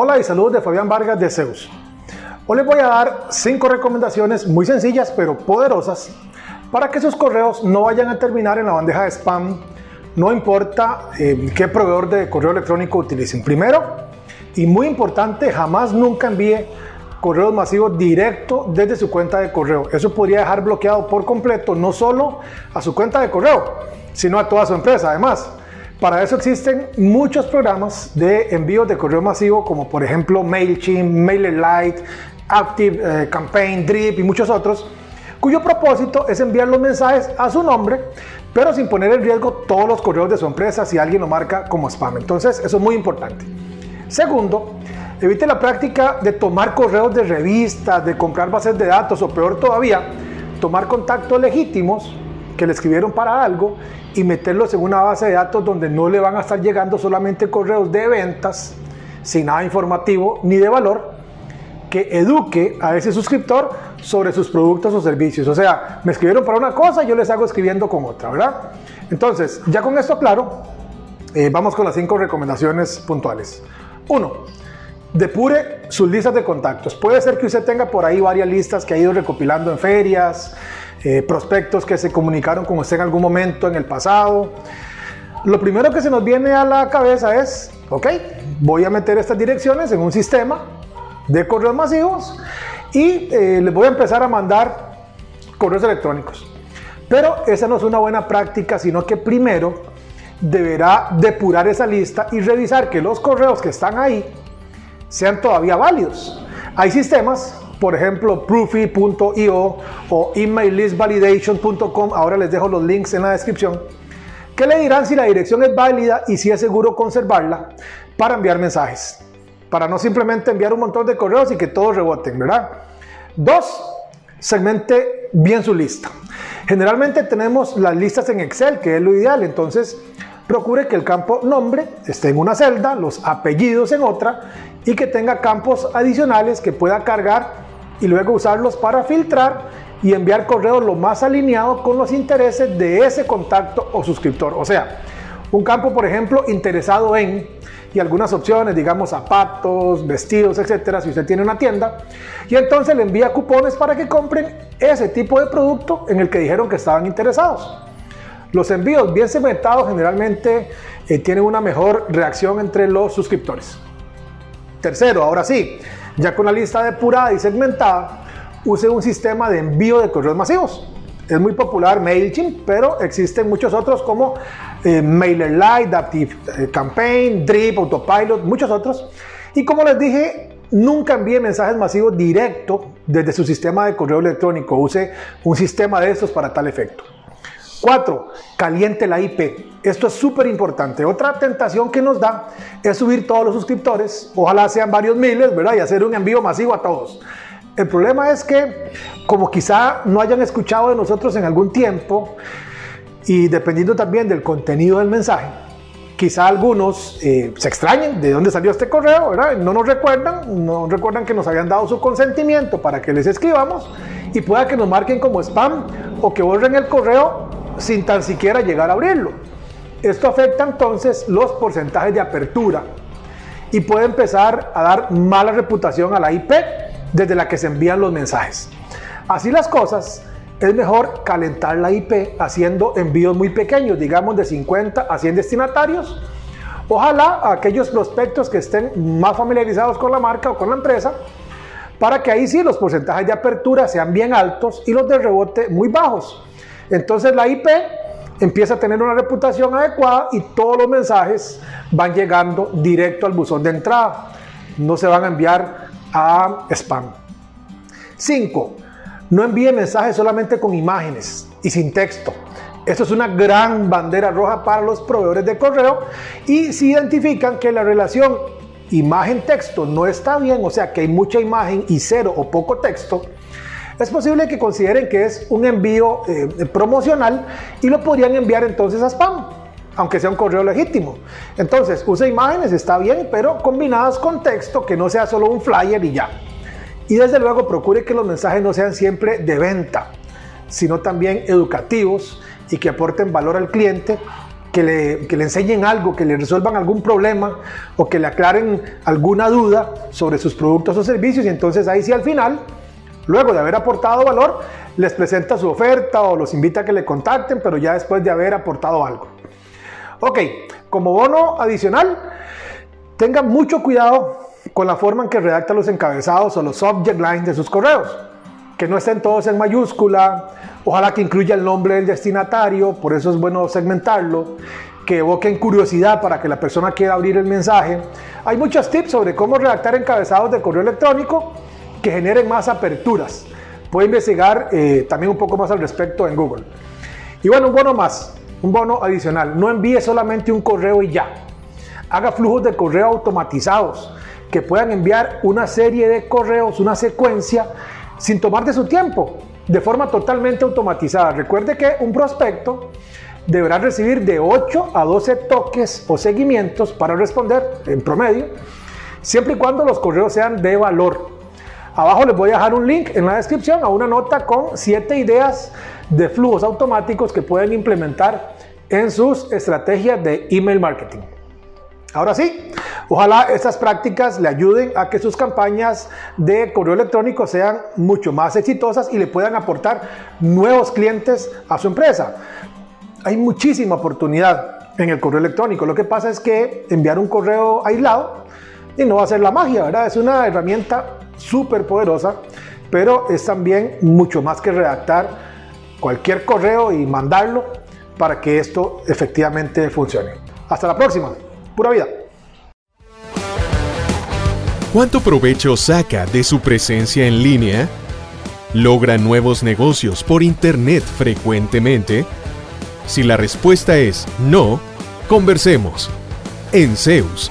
Hola y saludos de Fabián Vargas de Zeus. Hoy les voy a dar cinco recomendaciones muy sencillas pero poderosas para que sus correos no vayan a terminar en la bandeja de spam, no importa eh, qué proveedor de correo electrónico utilicen. Primero, y muy importante, jamás nunca envíe correos masivos directo desde su cuenta de correo. Eso podría dejar bloqueado por completo no solo a su cuenta de correo, sino a toda su empresa además. Para eso existen muchos programas de envío de correo masivo, como por ejemplo MailChimp, MailerLite, Active eh, Campaign, Drip y muchos otros, cuyo propósito es enviar los mensajes a su nombre, pero sin poner en riesgo todos los correos de su empresa si alguien lo marca como spam. Entonces, eso es muy importante. Segundo, evite la práctica de tomar correos de revistas, de comprar bases de datos o peor todavía, tomar contactos legítimos que le escribieron para algo y meterlos en una base de datos donde no le van a estar llegando solamente correos de ventas sin nada informativo ni de valor que eduque a ese suscriptor sobre sus productos o servicios. O sea, me escribieron para una cosa, yo les hago escribiendo con otra, ¿verdad? Entonces, ya con esto claro, eh, vamos con las cinco recomendaciones puntuales. Uno, depure sus listas de contactos. Puede ser que usted tenga por ahí varias listas que ha ido recopilando en ferias, eh, prospectos que se comunicaron con usted en algún momento en el pasado. Lo primero que se nos viene a la cabeza es, ok, voy a meter estas direcciones en un sistema de correos masivos y eh, les voy a empezar a mandar correos electrónicos. Pero esa no es una buena práctica, sino que primero deberá depurar esa lista y revisar que los correos que están ahí sean todavía válidos. Hay sistemas por ejemplo, proofy.io o emaillistvalidation.com, ahora les dejo los links en la descripción, que le dirán si la dirección es válida y si es seguro conservarla para enviar mensajes, para no simplemente enviar un montón de correos y que todos reboten, ¿verdad? Dos, segmente bien su lista. Generalmente tenemos las listas en Excel, que es lo ideal, entonces procure que el campo nombre esté en una celda, los apellidos en otra y que tenga campos adicionales que pueda cargar y luego usarlos para filtrar y enviar correos lo más alineado con los intereses de ese contacto o suscriptor. O sea, un campo, por ejemplo, interesado en y algunas opciones, digamos zapatos, vestidos, etcétera, si usted tiene una tienda, y entonces le envía cupones para que compren ese tipo de producto en el que dijeron que estaban interesados. Los envíos bien segmentados generalmente eh, tienen una mejor reacción entre los suscriptores. Tercero, ahora sí, ya con la lista depurada y segmentada, use un sistema de envío de correos masivos. Es muy popular MailChimp, pero existen muchos otros como eh, MailerLite, Active eh, Campaign, Drip, Autopilot, muchos otros. Y como les dije, nunca envíe mensajes masivos directo desde su sistema de correo electrónico. Use un sistema de estos para tal efecto. 4. Caliente la IP. Esto es súper importante. Otra tentación que nos da es subir todos los suscriptores, ojalá sean varios miles, ¿verdad? Y hacer un envío masivo a todos. El problema es que, como quizá no hayan escuchado de nosotros en algún tiempo, y dependiendo también del contenido del mensaje, quizá algunos eh, se extrañen de dónde salió este correo, ¿verdad? No nos recuerdan, no recuerdan que nos habían dado su consentimiento para que les escribamos y pueda que nos marquen como spam o que borren el correo sin tan siquiera llegar a abrirlo. Esto afecta entonces los porcentajes de apertura y puede empezar a dar mala reputación a la IP desde la que se envían los mensajes. Así las cosas, es mejor calentar la IP haciendo envíos muy pequeños, digamos de 50 a 100 destinatarios. Ojalá aquellos prospectos que estén más familiarizados con la marca o con la empresa, para que ahí sí los porcentajes de apertura sean bien altos y los de rebote muy bajos. Entonces la IP empieza a tener una reputación adecuada y todos los mensajes van llegando directo al buzón de entrada. No se van a enviar a spam. 5. No envíe mensajes solamente con imágenes y sin texto. Esto es una gran bandera roja para los proveedores de correo y si identifican que la relación imagen-texto no está bien, o sea que hay mucha imagen y cero o poco texto, es posible que consideren que es un envío eh, promocional y lo podrían enviar entonces a spam, aunque sea un correo legítimo. Entonces, usa imágenes, está bien, pero combinadas con texto, que no sea solo un flyer y ya. Y desde luego procure que los mensajes no sean siempre de venta, sino también educativos y que aporten valor al cliente, que le, que le, enseñen algo, que le resuelvan algún problema o que le aclaren alguna duda sobre sus productos o servicios y entonces ahí sí al final, luego de haber aportado valor, les presenta su oferta o los invita a que le contacten, pero ya después de haber aportado algo. Ok, como bono adicional, tengan mucho cuidado con la forma en que redacta los encabezados o los subject lines de sus correos que no estén todos en mayúscula, ojalá que incluya el nombre del destinatario, por eso es bueno segmentarlo, que evoquen curiosidad para que la persona quiera abrir el mensaje. Hay muchos tips sobre cómo redactar encabezados de correo electrónico que generen más aperturas. Puede investigar eh, también un poco más al respecto en Google. Y bueno, un bono más, un bono adicional. No envíe solamente un correo y ya. Haga flujos de correo automatizados que puedan enviar una serie de correos, una secuencia sin tomar de su tiempo, de forma totalmente automatizada. Recuerde que un prospecto deberá recibir de 8 a 12 toques o seguimientos para responder en promedio, siempre y cuando los correos sean de valor. Abajo les voy a dejar un link en la descripción a una nota con 7 ideas de flujos automáticos que pueden implementar en sus estrategias de email marketing. Ahora sí, ojalá estas prácticas le ayuden a que sus campañas de correo electrónico sean mucho más exitosas y le puedan aportar nuevos clientes a su empresa. Hay muchísima oportunidad en el correo electrónico. Lo que pasa es que enviar un correo aislado y no va a ser la magia, ¿verdad? Es una herramienta súper poderosa, pero es también mucho más que redactar cualquier correo y mandarlo para que esto efectivamente funcione. Hasta la próxima pura vida. ¿Cuánto provecho saca de su presencia en línea? ¿Logra nuevos negocios por Internet frecuentemente? Si la respuesta es no, conversemos. En Zeus,